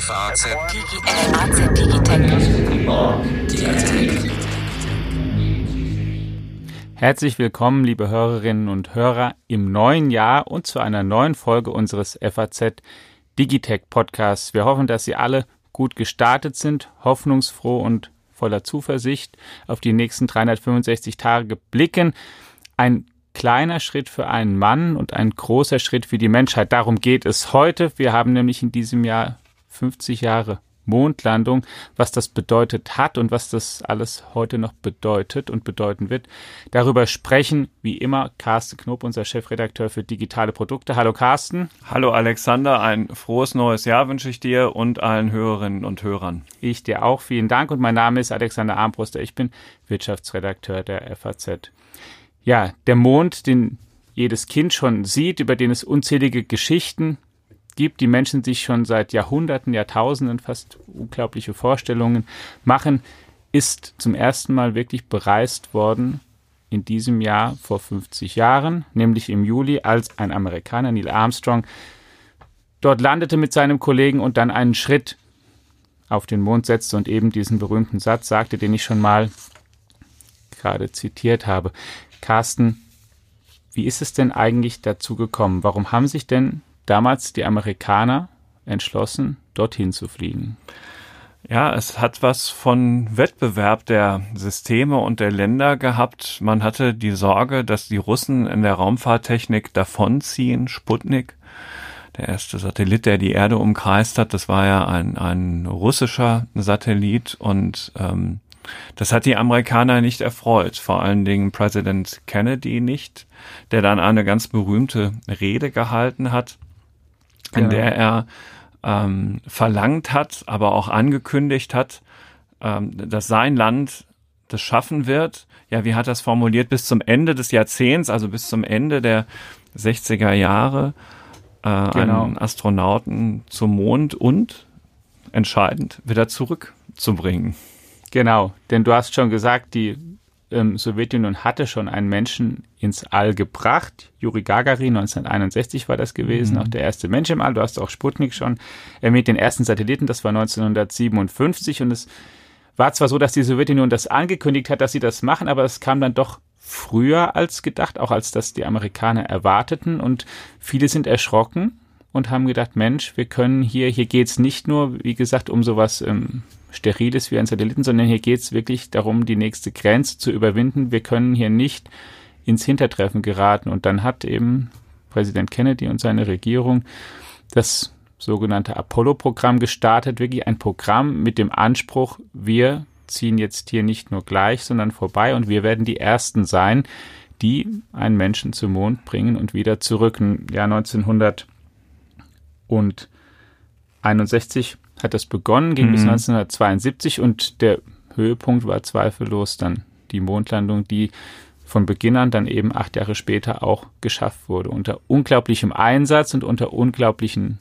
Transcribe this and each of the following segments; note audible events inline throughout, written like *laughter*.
FAZ Herzlich willkommen, liebe Hörerinnen und Hörer, im neuen Jahr und zu einer neuen Folge unseres FAZ Digitech Podcasts. Wir hoffen, dass Sie alle gut gestartet sind, hoffnungsfroh und voller Zuversicht auf die nächsten 365 Tage blicken. Ein kleiner Schritt für einen Mann und ein großer Schritt für die Menschheit. Darum geht es heute. Wir haben nämlich in diesem Jahr 50 Jahre Mondlandung, was das bedeutet hat und was das alles heute noch bedeutet und bedeuten wird. Darüber sprechen, wie immer, Carsten Knob, unser Chefredakteur für digitale Produkte. Hallo Carsten. Hallo Alexander, ein frohes neues Jahr wünsche ich dir und allen Hörerinnen und Hörern. Ich dir auch, vielen Dank und mein Name ist Alexander Armbruster, ich bin Wirtschaftsredakteur der FAZ ja, der Mond, den jedes Kind schon sieht, über den es unzählige Geschichten gibt, die Menschen sich schon seit Jahrhunderten, Jahrtausenden fast unglaubliche Vorstellungen machen, ist zum ersten Mal wirklich bereist worden in diesem Jahr vor 50 Jahren, nämlich im Juli, als ein Amerikaner, Neil Armstrong, dort landete mit seinem Kollegen und dann einen Schritt auf den Mond setzte und eben diesen berühmten Satz sagte, den ich schon mal gerade zitiert habe. Carsten, wie ist es denn eigentlich dazu gekommen? Warum haben sich denn damals die Amerikaner entschlossen, dorthin zu fliegen? Ja, es hat was von Wettbewerb der Systeme und der Länder gehabt. Man hatte die Sorge, dass die Russen in der Raumfahrttechnik davonziehen. Sputnik, der erste Satellit, der die Erde umkreist hat, das war ja ein, ein russischer Satellit und ähm, das hat die Amerikaner nicht erfreut, vor allen Dingen Präsident Kennedy nicht, der dann eine ganz berühmte Rede gehalten hat, in ja. der er ähm, verlangt hat, aber auch angekündigt hat, ähm, dass sein Land das schaffen wird. Ja, wie hat er es formuliert? Bis zum Ende des Jahrzehnts, also bis zum Ende der 60er Jahre, äh, genau. einen Astronauten zum Mond und entscheidend wieder zurückzubringen. Genau, denn du hast schon gesagt, die ähm, Sowjetunion hatte schon einen Menschen ins All gebracht. Juri Gagarin, 1961 war das gewesen, mhm. auch der erste Mensch im All. Du hast auch Sputnik schon erwähnt, den ersten Satelliten, das war 1957 und es war zwar so, dass die Sowjetunion das angekündigt hat, dass sie das machen, aber es kam dann doch früher als gedacht, auch als das die Amerikaner erwarteten und viele sind erschrocken und haben gedacht, Mensch, wir können hier, hier geht's nicht nur, wie gesagt, um sowas ähm, Steriles wie ein Satelliten, sondern hier geht's wirklich darum, die nächste Grenze zu überwinden. Wir können hier nicht ins Hintertreffen geraten. Und dann hat eben Präsident Kennedy und seine Regierung das sogenannte Apollo-Programm gestartet, wirklich ein Programm mit dem Anspruch, wir ziehen jetzt hier nicht nur gleich, sondern vorbei und wir werden die Ersten sein, die einen Menschen zum Mond bringen und wieder zurück. Im Jahr 1900 und 61 hat das begonnen, ging mhm. bis 1972 und der Höhepunkt war zweifellos dann die Mondlandung, die von Beginn an dann eben acht Jahre später auch geschafft wurde. Unter unglaublichem Einsatz und unter unglaublichen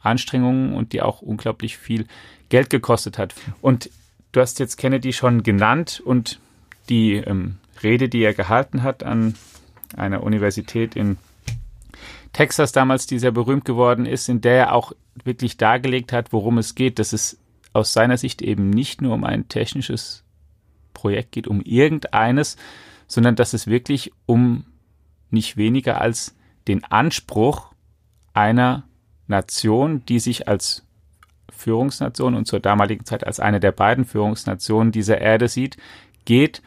Anstrengungen und die auch unglaublich viel Geld gekostet hat. Und du hast jetzt Kennedy schon genannt und die ähm, Rede, die er gehalten hat an einer Universität in Texas damals, die sehr berühmt geworden ist, in der er auch wirklich dargelegt hat, worum es geht, dass es aus seiner Sicht eben nicht nur um ein technisches Projekt geht, um irgendeines, sondern dass es wirklich um nicht weniger als den Anspruch einer Nation, die sich als Führungsnation und zur damaligen Zeit als eine der beiden Führungsnationen dieser Erde sieht, geht,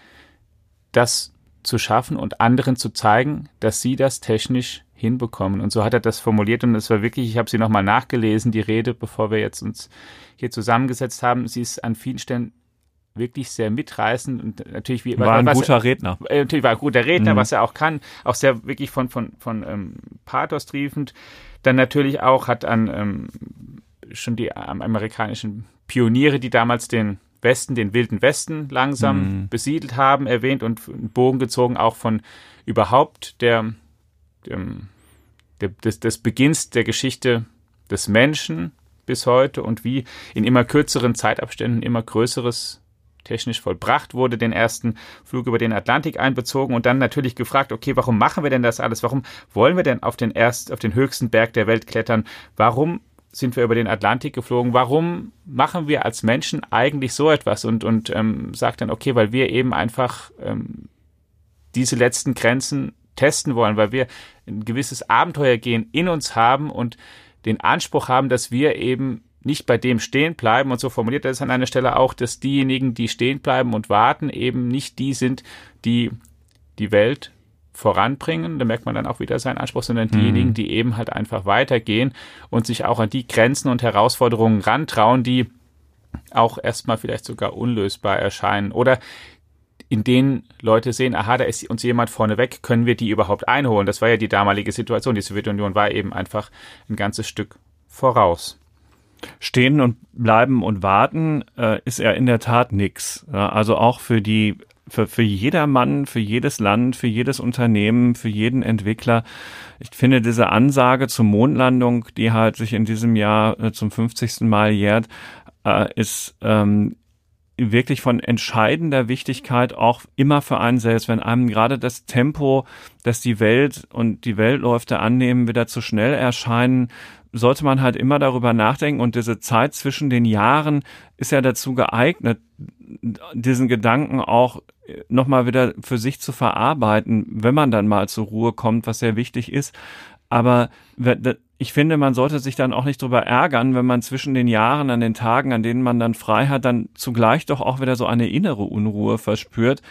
das zu schaffen und anderen zu zeigen, dass sie das technisch hinbekommen. Und so hat er das formuliert und es war wirklich, ich habe sie nochmal nachgelesen, die Rede, bevor wir jetzt uns hier zusammengesetzt haben. Sie ist an vielen Stellen wirklich sehr mitreißend und natürlich wie war ein was, guter Redner. Äh, natürlich war ein guter Redner, mhm. was er auch kann, auch sehr wirklich von von von ähm, Pathos triefend. Dann natürlich auch hat an ähm, schon die amerikanischen Pioniere, die damals den Westen, den wilden Westen langsam mhm. besiedelt haben, erwähnt und einen Bogen gezogen auch von überhaupt der dem, des, des Beginns der Geschichte des Menschen bis heute und wie in immer kürzeren Zeitabständen immer größeres technisch vollbracht wurde, den ersten Flug über den Atlantik einbezogen und dann natürlich gefragt, okay, warum machen wir denn das alles? Warum wollen wir denn auf den erst, auf den höchsten Berg der Welt klettern? Warum sind wir über den Atlantik geflogen. Warum machen wir als Menschen eigentlich so etwas? Und, und ähm, sagt dann, okay, weil wir eben einfach ähm, diese letzten Grenzen testen wollen, weil wir ein gewisses Abenteuer gehen in uns haben und den Anspruch haben, dass wir eben nicht bei dem stehen bleiben. Und so formuliert er es an einer Stelle auch, dass diejenigen, die stehen bleiben und warten, eben nicht die sind, die die Welt voranbringen, da merkt man dann auch wieder seinen Anspruch, sondern diejenigen, mhm. die eben halt einfach weitergehen und sich auch an die Grenzen und Herausforderungen rantrauen, die auch erstmal vielleicht sogar unlösbar erscheinen oder in denen Leute sehen, aha, da ist uns jemand vorneweg, können wir die überhaupt einholen? Das war ja die damalige Situation. Die Sowjetunion war eben einfach ein ganzes Stück voraus. Stehen und bleiben und warten äh, ist ja in der Tat nix. Ja, also auch für die für, für jedermann, für jedes Land, für jedes Unternehmen, für jeden Entwickler. Ich finde diese Ansage zur Mondlandung, die halt sich in diesem Jahr äh, zum 50. Mal jährt, äh, ist ähm, wirklich von entscheidender Wichtigkeit auch immer für einen selbst, wenn einem gerade das Tempo, dass die Welt und die Weltläufe annehmen, wieder zu schnell erscheinen, sollte man halt immer darüber nachdenken und diese Zeit zwischen den Jahren ist ja dazu geeignet, diesen Gedanken auch nochmal wieder für sich zu verarbeiten, wenn man dann mal zur Ruhe kommt, was sehr wichtig ist. Aber ich finde, man sollte sich dann auch nicht darüber ärgern, wenn man zwischen den Jahren, an den Tagen, an denen man dann frei hat, dann zugleich doch auch wieder so eine innere Unruhe verspürt,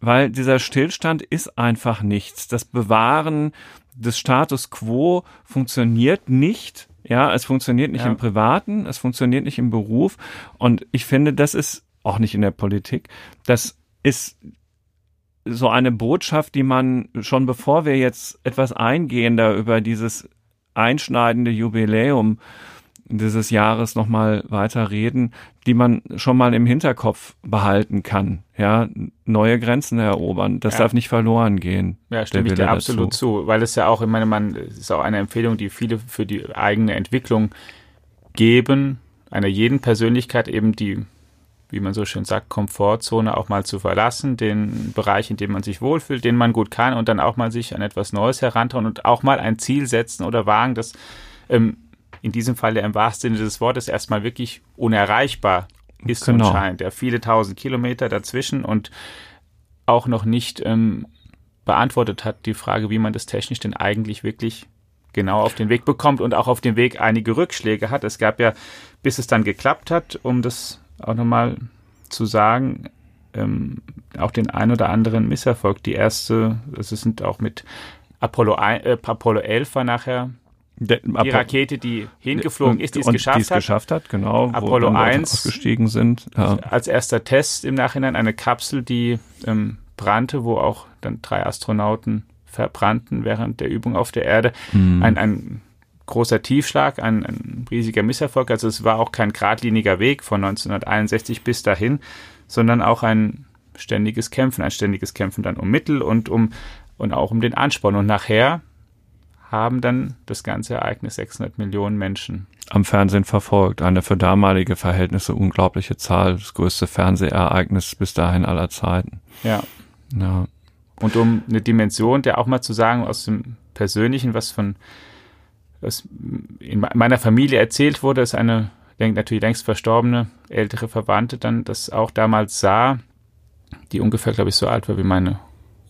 weil dieser Stillstand ist einfach nichts. Das Bewahren des Status quo funktioniert nicht. Ja, es funktioniert nicht ja. im Privaten, es funktioniert nicht im Beruf. Und ich finde, das ist auch nicht in der Politik. Das ist so eine Botschaft, die man schon bevor wir jetzt etwas eingehender über dieses einschneidende Jubiläum dieses Jahres nochmal weiter reden, die man schon mal im Hinterkopf behalten kann. Ja, neue Grenzen erobern. Das ja. darf nicht verloren gehen. Ja, stimme ich dir absolut dazu. zu, weil es ja auch, ich meine, man, ist auch eine Empfehlung, die viele für die eigene Entwicklung geben, einer jeden Persönlichkeit eben die wie man so schön sagt, Komfortzone auch mal zu verlassen, den Bereich, in dem man sich wohlfühlt, den man gut kann und dann auch mal sich an etwas Neues herantrauen und auch mal ein Ziel setzen oder wagen, das ähm, in diesem Fall ja im wahrsten Sinne des Wortes erstmal wirklich unerreichbar ist genau. und scheint. Ja, viele tausend Kilometer dazwischen und auch noch nicht ähm, beantwortet hat die Frage, wie man das technisch denn eigentlich wirklich genau auf den Weg bekommt und auch auf dem Weg einige Rückschläge hat. Es gab ja, bis es dann geklappt hat, um das auch nochmal zu sagen, ähm, auch den ein oder anderen Misserfolg. Die erste, es sind auch mit Apollo, 1, äh, Apollo 11 war nachher der, die Rakete, die hingeflogen ist, die es geschafft, hat. geschafft hat. Genau. Apollo 1 ausgestiegen sind. Ja. Als erster Test im Nachhinein eine Kapsel, die ähm, brannte, wo auch dann drei Astronauten verbrannten während der Übung auf der Erde. Hm. Ein, ein großer Tiefschlag, ein, ein riesiger Misserfolg. Also es war auch kein geradliniger Weg von 1961 bis dahin, sondern auch ein ständiges Kämpfen, ein ständiges Kämpfen dann um Mittel und um und auch um den Ansporn. Und nachher haben dann das ganze Ereignis 600 Millionen Menschen am Fernsehen verfolgt. Eine für damalige Verhältnisse unglaubliche Zahl, das größte Fernsehereignis bis dahin aller Zeiten. Ja. ja. Und um eine Dimension, der auch mal zu sagen aus dem Persönlichen, was von was in meiner Familie erzählt wurde, ist eine natürlich längst verstorbene ältere Verwandte dann das auch damals sah, die ungefähr, glaube ich, so alt war wie meine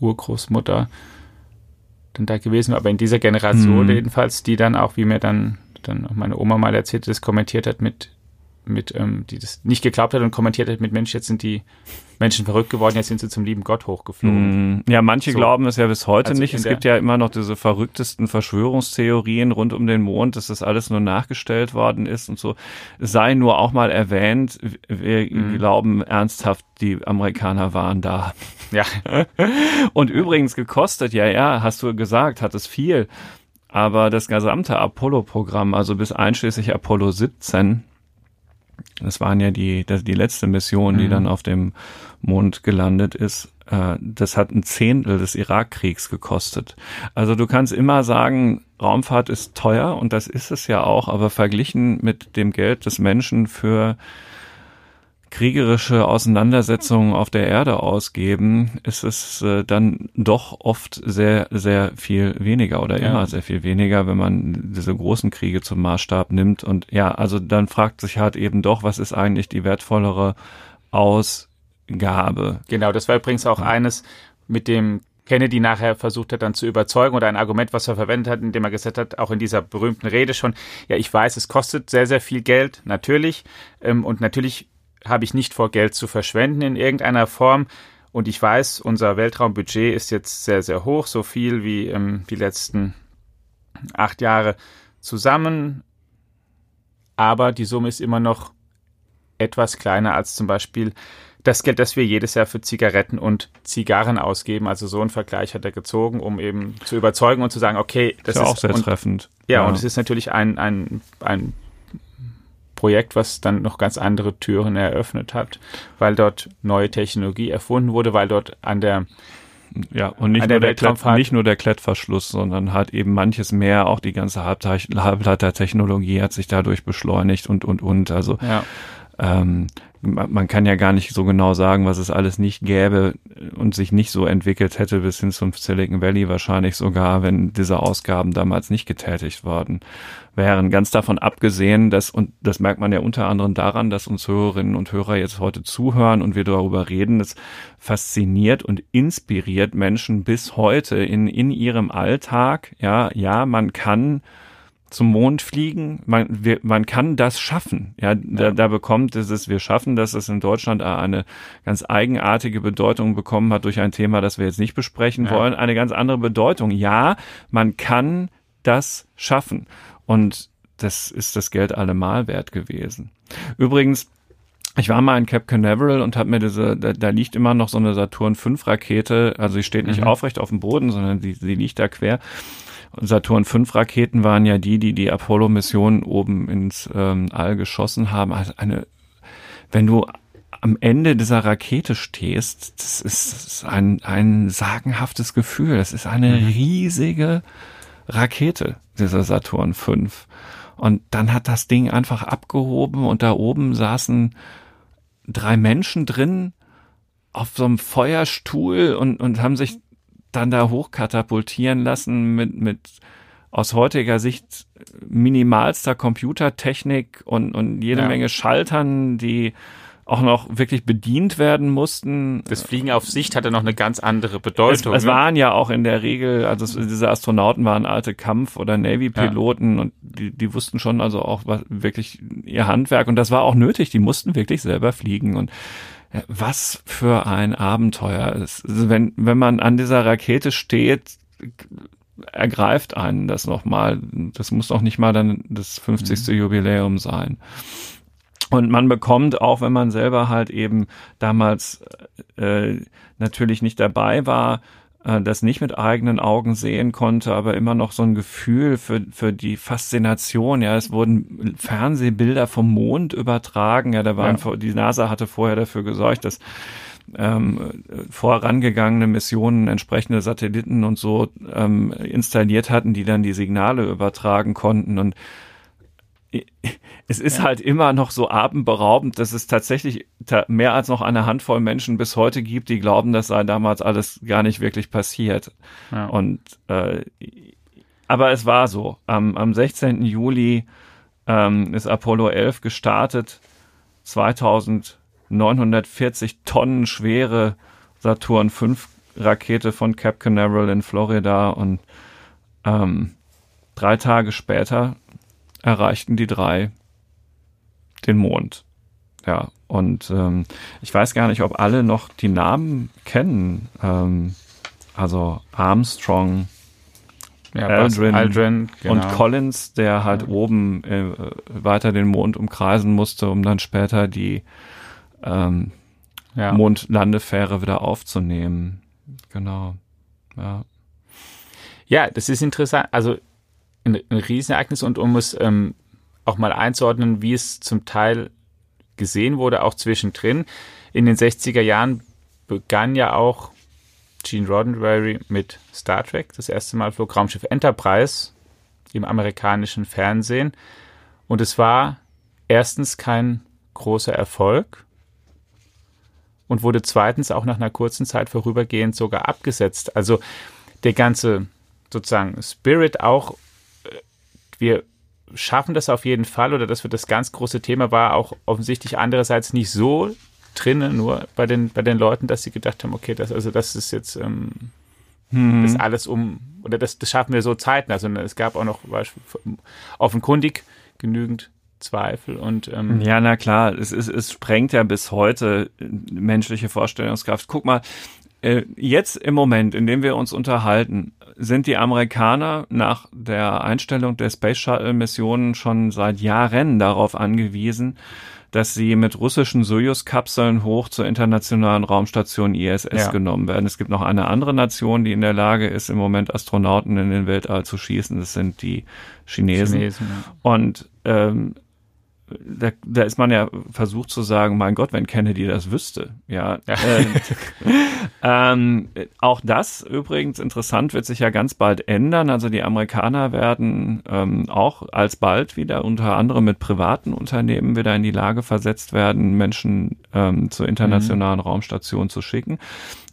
Urgroßmutter dann da gewesen aber in dieser Generation mhm. jedenfalls, die dann auch, wie mir dann, dann auch meine Oma mal erzählt, das kommentiert hat mit mit, ähm, die das nicht geglaubt hat und kommentiert hat mit Mensch, jetzt sind die Menschen verrückt geworden, jetzt sind sie zum lieben Gott hochgeflogen. Mm, ja, manche so. glauben es ja bis heute also nicht. Es gibt ja immer noch diese verrücktesten Verschwörungstheorien rund um den Mond, dass das alles nur nachgestellt worden ist und so. Es sei nur auch mal erwähnt, wir mm. glauben ernsthaft, die Amerikaner waren da. Ja. *laughs* und übrigens gekostet, ja, ja, hast du gesagt, hat es viel. Aber das gesamte Apollo-Programm, also bis einschließlich Apollo 17, das waren ja die, das, die letzte Mission, die mhm. dann auf dem Mond gelandet ist. Äh, das hat ein Zehntel des Irakkriegs gekostet. Also du kannst immer sagen, Raumfahrt ist teuer und das ist es ja auch, aber verglichen mit dem Geld des Menschen für kriegerische Auseinandersetzungen auf der Erde ausgeben, ist es äh, dann doch oft sehr, sehr viel weniger oder ja. immer sehr viel weniger, wenn man diese großen Kriege zum Maßstab nimmt. Und ja, also dann fragt sich halt eben doch, was ist eigentlich die wertvollere Ausgabe? Genau, das war übrigens auch eines, mit dem Kennedy nachher versucht hat, dann zu überzeugen oder ein Argument, was er verwendet hat, indem er gesagt hat, auch in dieser berühmten Rede schon, ja, ich weiß, es kostet sehr, sehr viel Geld, natürlich, ähm, und natürlich habe ich nicht vor, Geld zu verschwenden in irgendeiner Form. Und ich weiß, unser Weltraumbudget ist jetzt sehr, sehr hoch, so viel wie ähm, die letzten acht Jahre zusammen. Aber die Summe ist immer noch etwas kleiner als zum Beispiel das Geld, das wir jedes Jahr für Zigaretten und Zigarren ausgeben. Also so ein Vergleich hat er gezogen, um eben zu überzeugen und zu sagen, okay, das ist, ja auch sehr und, treffend. Ja, ja, und es ist natürlich ein, ein, ein Projekt, was dann noch ganz andere Türen eröffnet hat, weil dort neue Technologie erfunden wurde, weil dort an der ja, und nicht, nur der, Klett, nicht nur der Klettverschluss, sondern halt eben manches mehr, auch die ganze Halbleitertechnologie hat sich dadurch beschleunigt und, und, und. Also ja. Ähm, man kann ja gar nicht so genau sagen, was es alles nicht gäbe und sich nicht so entwickelt hätte bis hin zum Silicon Valley wahrscheinlich sogar, wenn diese Ausgaben damals nicht getätigt worden wären. Ganz davon abgesehen, dass, und das merkt man ja unter anderem daran, dass uns Hörerinnen und Hörer jetzt heute zuhören und wir darüber reden, das fasziniert und inspiriert Menschen bis heute in, in ihrem Alltag. Ja, ja, man kann zum Mond fliegen. Man, wir, man kann das schaffen. Ja, da, da bekommt es, wir schaffen, dass es in Deutschland eine ganz eigenartige Bedeutung bekommen hat durch ein Thema, das wir jetzt nicht besprechen ja. wollen. Eine ganz andere Bedeutung. Ja, man kann das schaffen. Und das ist das Geld allemal wert gewesen. Übrigens, ich war mal in Cape Canaveral und habe mir diese, da, da, liegt immer noch so eine Saturn 5 Rakete, also sie steht nicht mhm. aufrecht auf dem Boden, sondern sie, sie liegt da quer. Saturn 5 Raketen waren ja die, die die Apollo-Mission oben ins ähm, All geschossen haben. Also eine, wenn du am Ende dieser Rakete stehst, das ist, das ist ein, ein sagenhaftes Gefühl. Das ist eine mhm. riesige Rakete, dieser Saturn 5. Und dann hat das Ding einfach abgehoben und da oben saßen drei Menschen drin auf so einem Feuerstuhl und, und haben sich dann da hochkatapultieren lassen mit, mit aus heutiger Sicht minimalster Computertechnik und, und jede ja. Menge Schaltern, die auch noch wirklich bedient werden mussten. Das Fliegen auf Sicht hatte noch eine ganz andere Bedeutung. Es, es ne? waren ja auch in der Regel, also diese Astronauten waren alte Kampf- oder Navy-Piloten ja. und die, die wussten schon also auch was, wirklich ihr Handwerk und das war auch nötig. Die mussten wirklich selber fliegen und was für ein Abenteuer. ist. Also wenn, wenn man an dieser Rakete steht, ergreift einen das nochmal. Das muss noch nicht mal dann das 50. Mhm. Jubiläum sein. Und man bekommt, auch wenn man selber halt eben damals äh, natürlich nicht dabei war, äh, das nicht mit eigenen Augen sehen konnte, aber immer noch so ein Gefühl für, für die Faszination. Ja, es wurden Fernsehbilder vom Mond übertragen. Ja, da waren, ja. die NASA hatte vorher dafür gesorgt, dass ähm, vorangegangene Missionen entsprechende Satelliten und so ähm, installiert hatten, die dann die Signale übertragen konnten und es ist ja. halt immer noch so atemberaubend, dass es tatsächlich mehr als noch eine Handvoll Menschen bis heute gibt, die glauben, das sei damals alles gar nicht wirklich passiert. Ja. Und äh, aber es war so. Am, am 16. Juli ähm, ist Apollo 11 gestartet. 2940 Tonnen schwere Saturn 5 Rakete von Cape Canaveral in Florida und ähm, drei Tage später erreichten die drei den Mond. Ja, und ähm, ich weiß gar nicht, ob alle noch die Namen kennen. Ähm, also Armstrong, ja, Aldrin, Aldrin genau. und Collins, der halt ja. oben äh, weiter den Mond umkreisen musste, um dann später die ähm, ja. Mondlandefähre wieder aufzunehmen. Genau. Ja. Ja, das ist interessant. Also ein, ein Riesenereignis und um es ähm, auch mal einzuordnen, wie es zum Teil gesehen wurde, auch zwischendrin. In den 60er Jahren begann ja auch Gene Roddenberry mit Star Trek. Das erste Mal flog Raumschiff Enterprise im amerikanischen Fernsehen. Und es war erstens kein großer Erfolg. und wurde zweitens auch nach einer kurzen Zeit vorübergehend sogar abgesetzt. Also der ganze sozusagen Spirit auch, wir schaffen das auf jeden Fall oder das wird das ganz große Thema war auch offensichtlich andererseits nicht so drinnen, nur bei den, bei den Leuten, dass sie gedacht haben, okay, das, also das ist jetzt ähm, mhm. das alles um, oder das, das schaffen wir so Zeiten. Also es gab auch noch offenkundig genügend Zweifel und ähm ja, na klar, es, ist, es sprengt ja bis heute menschliche Vorstellungskraft. Guck mal, äh, jetzt im Moment, in dem wir uns unterhalten, sind die Amerikaner nach der Einstellung der Space Shuttle Missionen schon seit Jahren darauf angewiesen, dass sie mit russischen Soyuz-Kapseln hoch zur internationalen Raumstation ISS ja. genommen werden. Es gibt noch eine andere Nation, die in der Lage ist, im Moment Astronauten in den Weltall zu schießen. Das sind die Chinesen. Chinesen ja. Und ähm, da, da ist man ja versucht zu sagen, mein Gott, wenn Kennedy das wüsste. Ja. ja. Äh, *laughs* ähm, auch das übrigens interessant wird sich ja ganz bald ändern. Also die Amerikaner werden ähm, auch alsbald wieder unter anderem mit privaten Unternehmen wieder in die Lage versetzt werden, Menschen ähm, zur internationalen mhm. Raumstation zu schicken.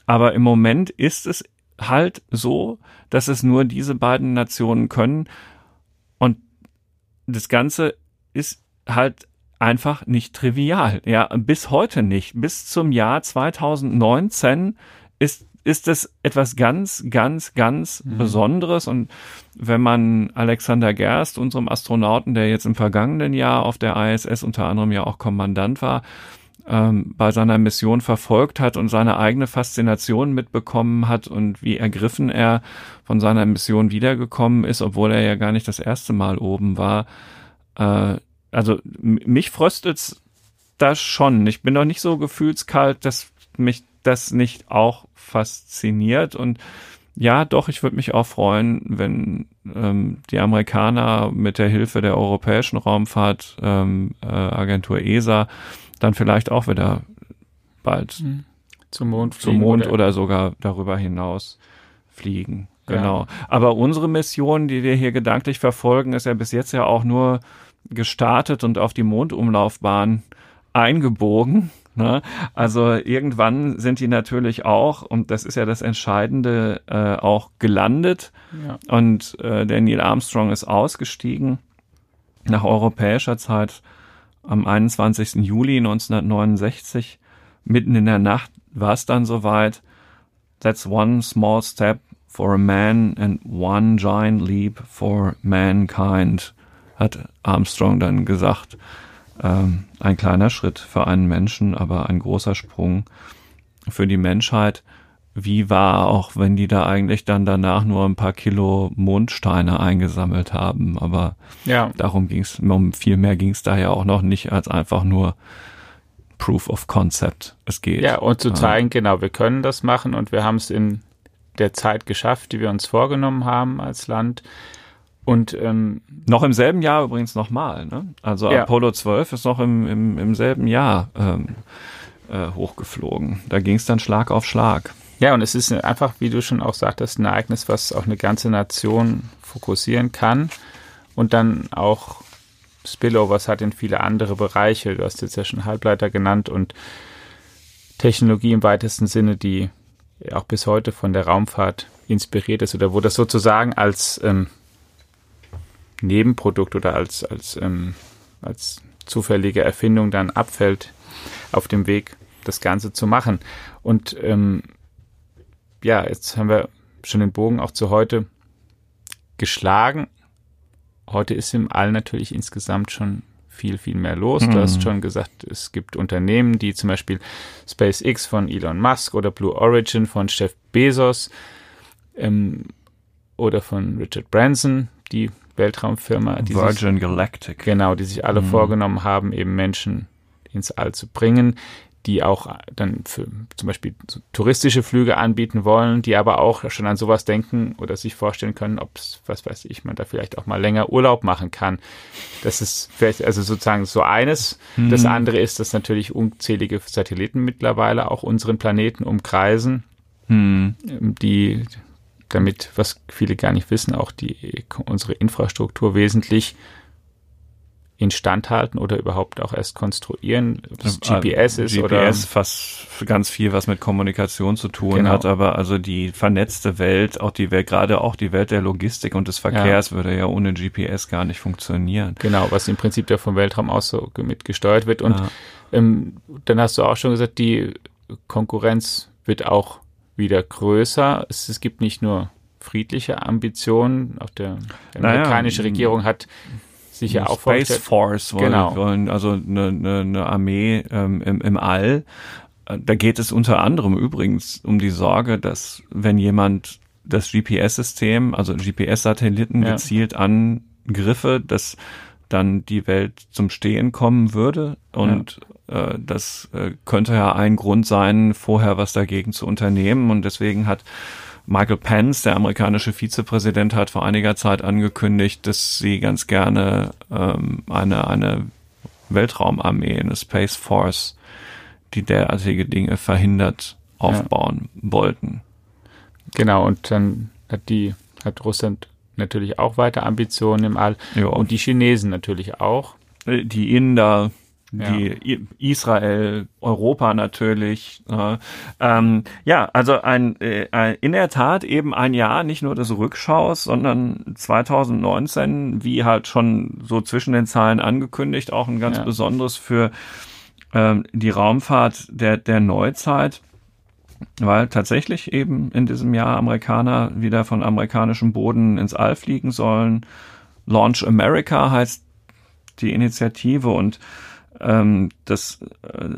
Aber im Moment ist es halt so, dass es nur diese beiden Nationen können. Und das Ganze ist halt einfach nicht trivial. Ja, bis heute nicht. Bis zum Jahr 2019 ist ist es etwas ganz, ganz, ganz mhm. Besonderes. Und wenn man Alexander Gerst, unserem Astronauten, der jetzt im vergangenen Jahr auf der ISS unter anderem ja auch Kommandant war, ähm, bei seiner Mission verfolgt hat und seine eigene Faszination mitbekommen hat und wie ergriffen er von seiner Mission wiedergekommen ist, obwohl er ja gar nicht das erste Mal oben war, äh, also mich fröstelt's das schon. Ich bin doch nicht so gefühlskalt, dass mich das nicht auch fasziniert und ja, doch, ich würde mich auch freuen, wenn ähm, die Amerikaner mit der Hilfe der Europäischen Raumfahrtagentur ähm, äh, ESA dann vielleicht auch wieder bald mhm. zum Mond, zum Mond oder, oder sogar darüber hinaus fliegen. Genau. Ja. Aber unsere Mission, die wir hier gedanklich verfolgen, ist ja bis jetzt ja auch nur gestartet und auf die Mondumlaufbahn eingebogen. Ne? Also irgendwann sind die natürlich auch, und das ist ja das Entscheidende, äh, auch gelandet. Ja. Und äh, der Neil Armstrong ist ausgestiegen nach europäischer Zeit am 21. Juli 1969. Mitten in der Nacht war es dann soweit. That's one small step for a man and one giant leap for mankind hat Armstrong dann gesagt, ähm, ein kleiner Schritt für einen Menschen, aber ein großer Sprung für die Menschheit. Wie war auch, wenn die da eigentlich dann danach nur ein paar Kilo Mondsteine eingesammelt haben. Aber ja. darum ging es, um viel mehr ging es da ja auch noch nicht als einfach nur Proof of Concept. Es geht. Ja, und zu zeigen, genau, wir können das machen und wir haben es in der Zeit geschafft, die wir uns vorgenommen haben als Land. Und ähm, noch im selben Jahr übrigens nochmal. Ne? Also ja. Apollo 12 ist noch im, im, im selben Jahr ähm, äh, hochgeflogen. Da ging es dann Schlag auf Schlag. Ja, und es ist einfach, wie du schon auch sagtest, ein Ereignis, was auch eine ganze Nation fokussieren kann und dann auch Spillovers hat in viele andere Bereiche. Du hast jetzt ja schon Halbleiter genannt und Technologie im weitesten Sinne, die auch bis heute von der Raumfahrt inspiriert ist oder wo das sozusagen als ähm, Nebenprodukt oder als, als, ähm, als zufällige Erfindung dann abfällt auf dem Weg, das Ganze zu machen. Und ähm, ja, jetzt haben wir schon den Bogen auch zu heute geschlagen. Heute ist im All natürlich insgesamt schon viel, viel mehr los. Mhm. Du hast mhm. schon gesagt, es gibt Unternehmen, die zum Beispiel SpaceX von Elon Musk oder Blue Origin von Jeff Bezos ähm, oder von Richard Branson, die Weltraumfirma. Die Virgin sich, Galactic. Genau, die sich alle mhm. vorgenommen haben, eben Menschen ins All zu bringen, die auch dann für zum Beispiel touristische Flüge anbieten wollen, die aber auch schon an sowas denken oder sich vorstellen können, ob es, was weiß ich, man da vielleicht auch mal länger Urlaub machen kann. Das ist vielleicht also sozusagen so eines. Mhm. Das andere ist, dass natürlich unzählige Satelliten mittlerweile auch unseren Planeten umkreisen, mhm. die damit, was viele gar nicht wissen, auch die, unsere Infrastruktur wesentlich instand halten oder überhaupt auch erst konstruieren, ob es GPS ist GPS oder fast ganz viel, was mit Kommunikation zu tun Genau. hat, aber also die vernetzte Welt, auch die Welt, gerade auch die Welt der Logistik und des Verkehrs würde ja ohne GPS gar nicht funktionieren. genau, was im Prinzip ja vom Weltraum aus so ge- mit gesteuert wird. Und Ja. ähm, dann hast du auch schon gesagt, die Konkurrenz wird auch wieder größer. Es, es gibt nicht nur friedliche Ambitionen, auch der, die Naja, amerikanische Regierung hat sich ja auch Space Force wollen, Genau. wollen also eine, eine, eine Armee ähm, im, im All. Da geht es unter anderem übrigens um die Sorge, dass wenn jemand das GPS-System, also GPS-Satelliten Ja. gezielt angriffe, dass dann die Welt zum Stehen kommen würde. Und äh, das äh, könnte ja ein Grund sein, vorher was dagegen zu unternehmen. Und deswegen hat Michael Pence, der amerikanische Vizepräsident, hat vor einiger Zeit angekündigt, dass sie ganz gerne ähm, eine, eine Weltraumarmee, eine Space Force, die derartige Dinge verhindert, aufbauen wollten. Genau, und dann hat die, hat Russland natürlich auch weiter Ambitionen im All Ja. und die Chinesen natürlich auch. die Inder, Ja. Die I- Israel, Europa natürlich. Äh, ähm, ja, also ein, äh, in der Tat eben ein Jahr nicht nur des Rückschaus, sondern 2019, wie halt schon so zwischen den Zahlen angekündigt, auch ein ganz Ja. besonderes für ähm, die Raumfahrt der, der Neuzeit. Weil tatsächlich eben in diesem Jahr Amerikaner wieder von amerikanischem Boden ins All fliegen sollen. Launch America heißt die Initiative und ähm, das äh,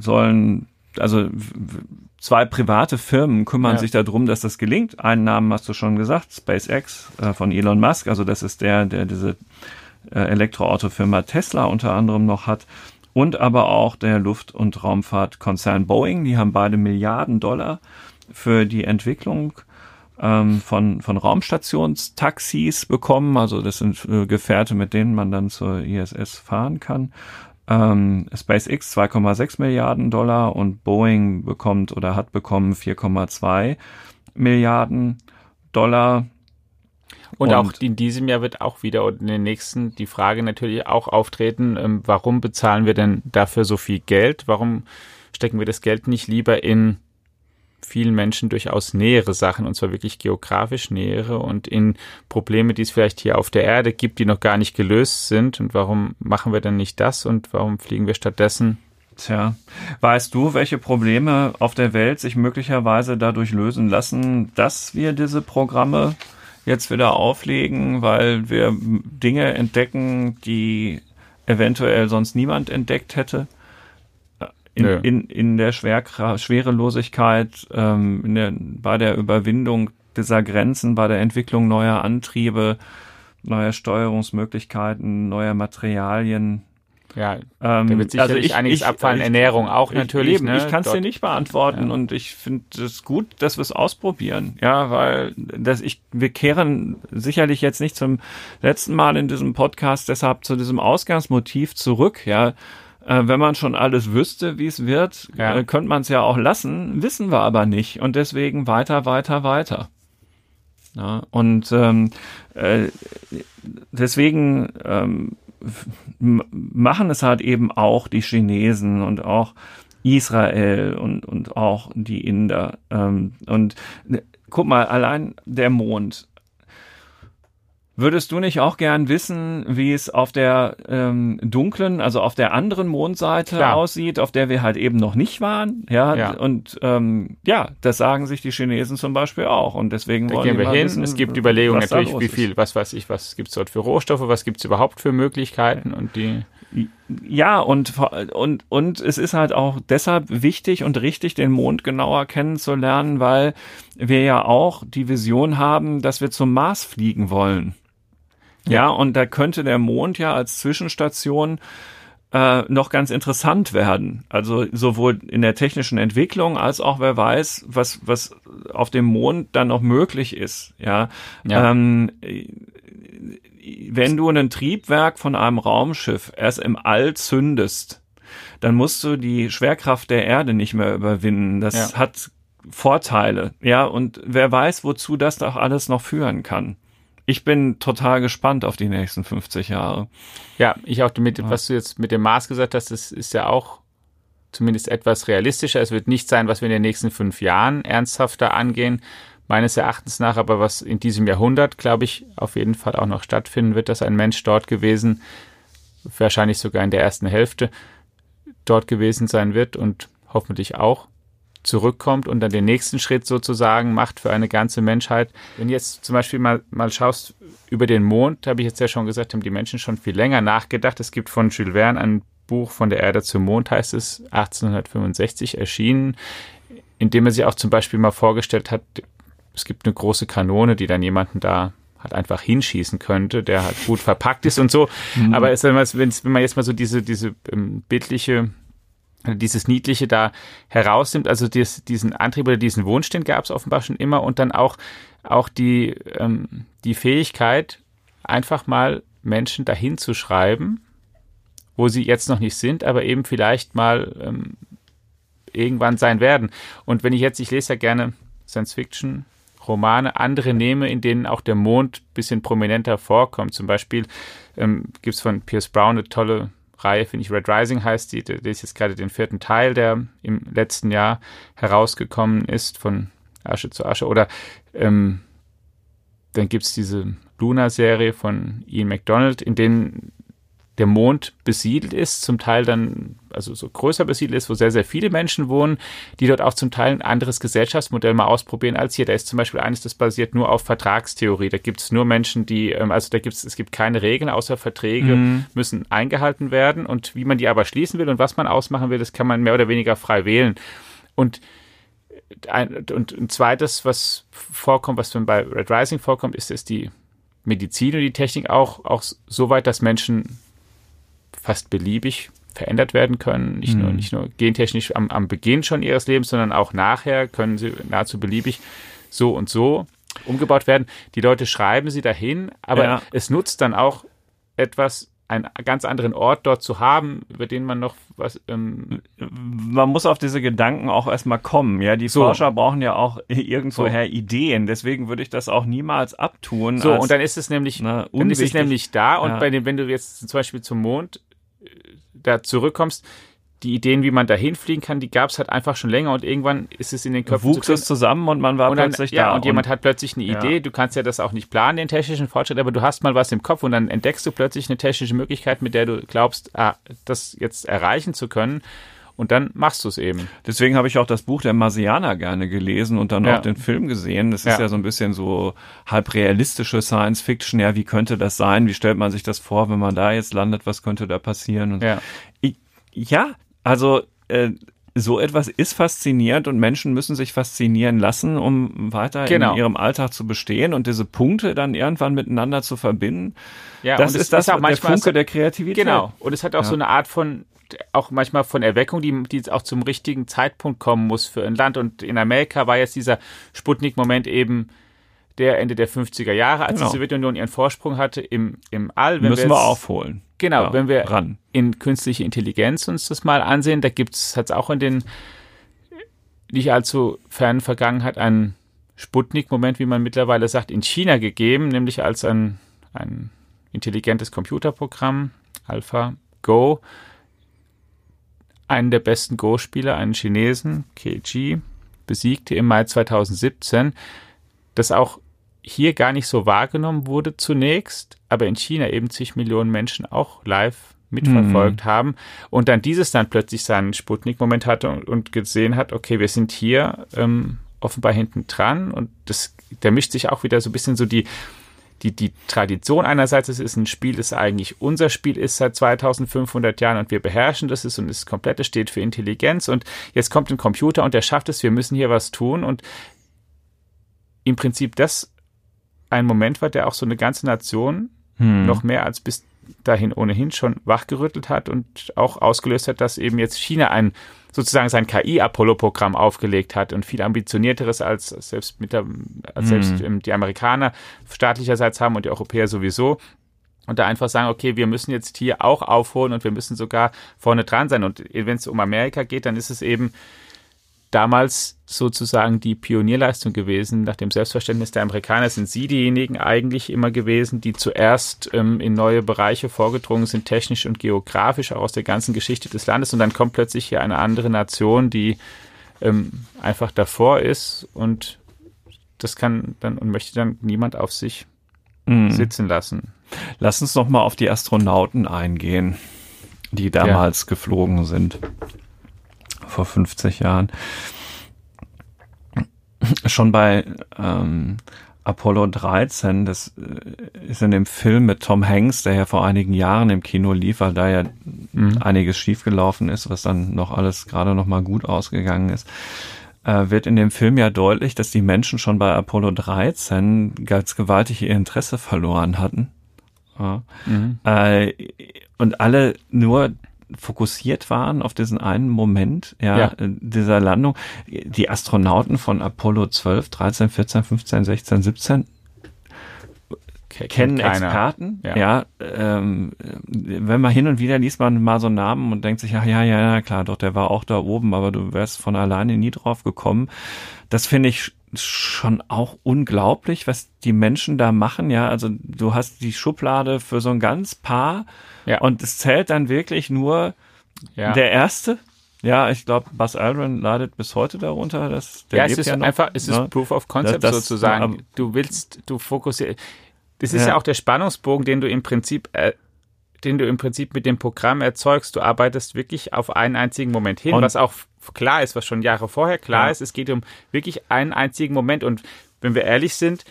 sollen also zwei private Firmen kümmern Ja. sich darum, dass das gelingt. Einen Namen hast du schon gesagt, SpaceX äh, von Elon Musk, also das ist der, der diese äh, Elektroautofirma Tesla unter anderem noch hat und aber auch der Luft- und Raumfahrtkonzern Boeing, die haben beide Milliarden Dollar für die Entwicklung ähm, von, von Raumstationstaxis bekommen. Also das sind äh, Gefährte, mit denen man dann zur ISS fahren kann. Ähm, SpaceX 2,6 Milliarden Dollar und Boeing bekommt oder hat bekommen 4,2 Milliarden Dollar. Und, Und- auch in diesem Jahr wird auch wieder und in den nächsten die Frage natürlich auch auftreten, ähm, warum bezahlen wir denn dafür so viel Geld? Warum stecken wir das Geld nicht lieber in vielen Menschen durchaus nähere Sachen, und zwar wirklich geografisch nähere und in Probleme, die es vielleicht hier auf der Erde gibt, die noch gar nicht gelöst sind. Und warum machen wir denn nicht das und warum fliegen wir stattdessen? Tja, weißt du, welche Probleme auf der Welt sich möglicherweise dadurch lösen lassen, dass wir diese Programme jetzt wieder auflegen, weil wir Dinge entdecken, die eventuell sonst niemand entdeckt hätte? In, Nö. in, in der Schwerkra Schwerelosigkeit, ähm, in der, bei der Überwindung dieser Grenzen, bei der Entwicklung neuer Antriebe, neuer Steuerungsmöglichkeiten, neuer Materialien. Ja, Ähm, da wird sicherlich einiges abfallen. Ernährung auch natürlich, Eben, ne? ich kann es dir nicht beantworten Ja. und ich finde es gut, dass wir es ausprobieren. Ja, weil das ich, wir kehren sicherlich jetzt nicht zum letzten Mal in diesem Podcast deshalb zu diesem Ausgangsmotiv zurück. Ja, äh, wenn man schon alles wüsste, wie es wird, Ja. äh, könnte man es ja auch lassen. Wissen wir aber nicht und deswegen weiter, weiter, weiter. Ja, und ähm, äh, deswegen ähm, machen es halt eben auch die Chinesen und auch Israel und, und auch die Inder. Ähm, und ne, guck mal, allein der Mond. Würdest du nicht auch gern wissen, wie es auf der ähm, dunklen, also auf der anderen Mondseite Klar. aussieht, auf der wir halt eben noch nicht waren? Ja, Ja. und ähm, ja, das sagen sich die Chinesen zum Beispiel auch. Und deswegen Da wollen gehen wir hin. wissen, es gibt Überlegungen natürlich, wie viel, was weiß ich, was gibt's dort für Rohstoffe, was gibt's überhaupt für Möglichkeiten und die. Ja, und, und, und es ist halt auch deshalb wichtig und richtig, den Mond genauer kennenzulernen, weil wir ja auch die Vision haben, dass wir zum Mars fliegen wollen. Ja, und da könnte der Mond ja als Zwischenstation äh, noch ganz interessant werden. Also sowohl in der technischen Entwicklung als auch wer weiß, was, was auf dem Mond dann noch möglich ist. Ja. Ja. Ähm, wenn du ein Triebwerk von einem Raumschiff erst im All zündest, dann musst du die Schwerkraft der Erde nicht mehr überwinden. Das Ja. hat Vorteile. Ja, und wer weiß, wozu das doch alles noch führen kann. Ich bin total gespannt auf die nächsten 50 Jahre. Ja, ich auch damit, was du jetzt mit dem Mars gesagt hast, das ist ja auch zumindest etwas realistischer. Es wird nicht sein, was wir in den nächsten fünf Jahren ernsthafter angehen, meines Erachtens nach, aber was in diesem Jahrhundert, glaube ich, auf jeden Fall auch noch stattfinden wird, dass ein Mensch dort gewesen, wahrscheinlich sogar in der ersten Hälfte dort gewesen sein wird und hoffentlich auch zurückkommt und dann den nächsten Schritt sozusagen macht für eine ganze Menschheit. Wenn du jetzt zum Beispiel mal, mal schaust über den Mond, habe ich jetzt ja schon gesagt, haben die Menschen schon viel länger nachgedacht. Es gibt von Jules Verne ein Buch von der Erde zum Mond, heißt es, 1865 erschienen, in dem er sich auch zum Beispiel mal vorgestellt hat, es gibt eine große Kanone, die dann jemanden da halt einfach hinschießen könnte, der halt gut verpackt ist und so. Mhm. Aber es, wenn man jetzt mal so diese, diese ähm, bildliche dieses Niedliche da herausnimmt, also dies, diesen Antrieb oder diesen Wunsch, den gab es offenbar schon immer und dann auch, auch die, ähm, die Fähigkeit, einfach mal Menschen dahin zu schreiben, wo sie jetzt noch nicht sind, aber eben vielleicht mal ähm, irgendwann sein werden. Und wenn ich jetzt, ich lese ja gerne Science-Fiction, Romane, andere nehme, in denen auch der Mond bisschen prominenter vorkommt. Zum Beispiel ähm, gibt es von Pierce Brown eine tolle Reihe, finde ich, Red Rising heißt die, ist jetzt gerade den vierten Teil, der im letzten Jahr herausgekommen ist, von Asche zu Asche. Oder ähm, dann gibt es diese Luna-Serie von Ian McDonald, in denen der Mond besiedelt ist, zum Teil dann, also so größer besiedelt ist, wo sehr, sehr viele Menschen wohnen, die dort auch zum Teil ein anderes Gesellschaftsmodell mal ausprobieren als hier. Da ist zum Beispiel eines, das basiert nur auf Vertragstheorie. Da gibt es nur Menschen, die, ähm, also da gibt es, es gibt keine Regeln, außer Verträge mhm. müssen eingehalten werden. Und wie man die aber schließen will und was man ausmachen will, das kann man mehr oder weniger frei wählen. Und ein, und ein zweites, was vorkommt, was bei Red Rising vorkommt, ist, dass die Medizin und die Technik auch, auch so weit, dass Menschen fast beliebig verändert werden können. Nicht, mhm. nur, nicht nur gentechnisch am, am Beginn schon ihres Lebens, sondern auch nachher können sie nahezu beliebig so und so umgebaut werden. Die Leute schreiben sie dahin, aber ja. es nutzt dann auch etwas, einen ganz anderen Ort dort zu haben, über den man noch was. Ähm man muss auf diese Gedanken auch erstmal kommen. Ja, die so. Forscher brauchen ja auch *laughs* irgendwoher so. Ideen. Deswegen würde ich das auch niemals abtun. So, und dann ist es nämlich, na, dann ist es nämlich da. Und ja. bei dem, wenn du jetzt zum Beispiel zum Mond da zurückkommst, die Ideen, wie man da hinfliegen kann, die gab es halt einfach schon länger und irgendwann ist es in den Köpfen. Wuchs es zusammen und man war und dann, plötzlich ja, da. Und, und jemand hat plötzlich eine Idee. Ja. Du kannst ja das auch nicht planen, den technischen Fortschritt, aber du hast mal was im Kopf und dann entdeckst du plötzlich eine technische Möglichkeit, mit der du glaubst, ah, das jetzt erreichen zu können. Und dann machst du es eben. Deswegen habe ich auch das Buch der Marsianer gerne gelesen und dann ja. auch den Film gesehen. Das ist ja. ja so ein bisschen so halb realistische Science Fiction. Ja, wie könnte das sein? Wie stellt man sich das vor, wenn man da jetzt landet? Was könnte da passieren? Und ja. Ich, ja, also äh, so etwas ist faszinierend und Menschen müssen sich faszinieren lassen, um weiter genau. in ihrem Alltag zu bestehen und diese Punkte dann irgendwann miteinander zu verbinden. Ja, das ist das ist auch der Funke der Kreativität. Genau. Und es hat auch ja. so eine Art von auch manchmal von Erweckung, die, die auch zum richtigen Zeitpunkt kommen muss für ein Land. Und in Amerika war jetzt dieser Sputnik-Moment eben der Ende der 50er Jahre, als genau. die Sowjetunion ihren Vorsprung hatte im, im All. Wenn Müssen wir, jetzt, wir aufholen. Genau, ja, wenn wir ran. in künstliche Intelligenz uns das mal ansehen, da gibt es, hat es auch in den nicht allzu fernen Vergangenheit einen Sputnik-Moment, wie man mittlerweile sagt, in China gegeben, nämlich als ein, ein intelligentes Computerprogramm, AlphaGo, einen der besten Go-Spieler, einen Chinesen, Keiji, besiegte im Mai 2017, das auch hier gar nicht so wahrgenommen wurde zunächst, aber in China eben zig Millionen Menschen auch live mitverfolgt mhm. haben und dann dieses dann plötzlich seinen Sputnik-Moment hatte und, und, gesehen hat, okay, wir sind hier ähm, offenbar hinten dran und das, da mischt sich auch wieder so ein bisschen so die, die, die Tradition einerseits, es ist ein Spiel, das eigentlich unser Spiel ist seit 2500 Jahren und wir beherrschen das ist und das komplette steht für Intelligenz und jetzt kommt ein Computer und der schafft es, wir müssen hier was tun und im Prinzip das ein Moment war, der auch so eine ganze Nation hm. noch mehr als bis dahin ohnehin schon wachgerüttelt hat und auch ausgelöst hat, dass eben jetzt China ein sozusagen sein KI-Apollo-Programm aufgelegt hat und viel ambitionierteres als selbst mit der, als selbst mhm. die Amerikaner staatlicherseits haben und die Europäer sowieso. Und da einfach sagen, okay, wir müssen jetzt hier auch aufholen und wir müssen sogar vorne dran sein. Und wenn es um Amerika geht, dann ist es eben damals sozusagen die Pionierleistung gewesen. Nach dem Selbstverständnis der Amerikaner sind sie diejenigen eigentlich immer gewesen, die zuerst ähm, in neue Bereiche vorgedrungen sind, technisch und geografisch, auch aus der ganzen Geschichte des Landes. Und dann kommt plötzlich hier eine andere Nation, die ähm, einfach davor ist und das kann dann und möchte dann niemand auf sich mm. sitzen lassen. Lass uns noch mal auf die Astronauten eingehen, die damals ja. geflogen sind vor 50 Jahren. Schon bei ähm, Apollo 13, das äh, ist in dem Film mit Tom Hanks, der ja vor einigen Jahren im Kino lief, weil da ja mhm. einiges schiefgelaufen ist, was dann noch alles gerade noch mal gut ausgegangen ist, äh, wird in dem Film ja deutlich, dass die Menschen schon bei Apollo 13 ganz gewaltig ihr Interesse verloren hatten. Ja. Mhm. Äh, und alle nur fokussiert waren auf diesen einen Moment ja, ja, dieser Landung. Die Astronauten von Apollo 12, 13, 14, 15, 16, 17 kennen keiner. Experten. Ja, ja ähm, wenn man hin und wieder liest man mal so einen Namen und denkt sich, ja, ja, ja, klar, doch, der war auch da oben, aber du wärst von alleine nie drauf gekommen. Das finde ich schon auch unglaublich, was die Menschen da machen. Ja, also du hast die Schublade für so ein ganz Paar ja. Und es zählt dann wirklich nur ja. der erste. Ja, ich glaube, Buzz Aldrin leidet bis heute darunter. Dass der ja, es ist ja noch, einfach, es ist ne? Proof of Concept das, sozusagen. Du willst, du fokussierst. Das ist ja. ja. auch der Spannungsbogen, den du im Prinzip, äh, den du im Prinzip mit dem Programm erzeugst. Du arbeitest wirklich auf einen einzigen Moment hin, und was auch klar ist, was schon Jahre vorher klar ja. ist. Es geht um wirklich einen einzigen Moment. Und wenn wir ehrlich sind,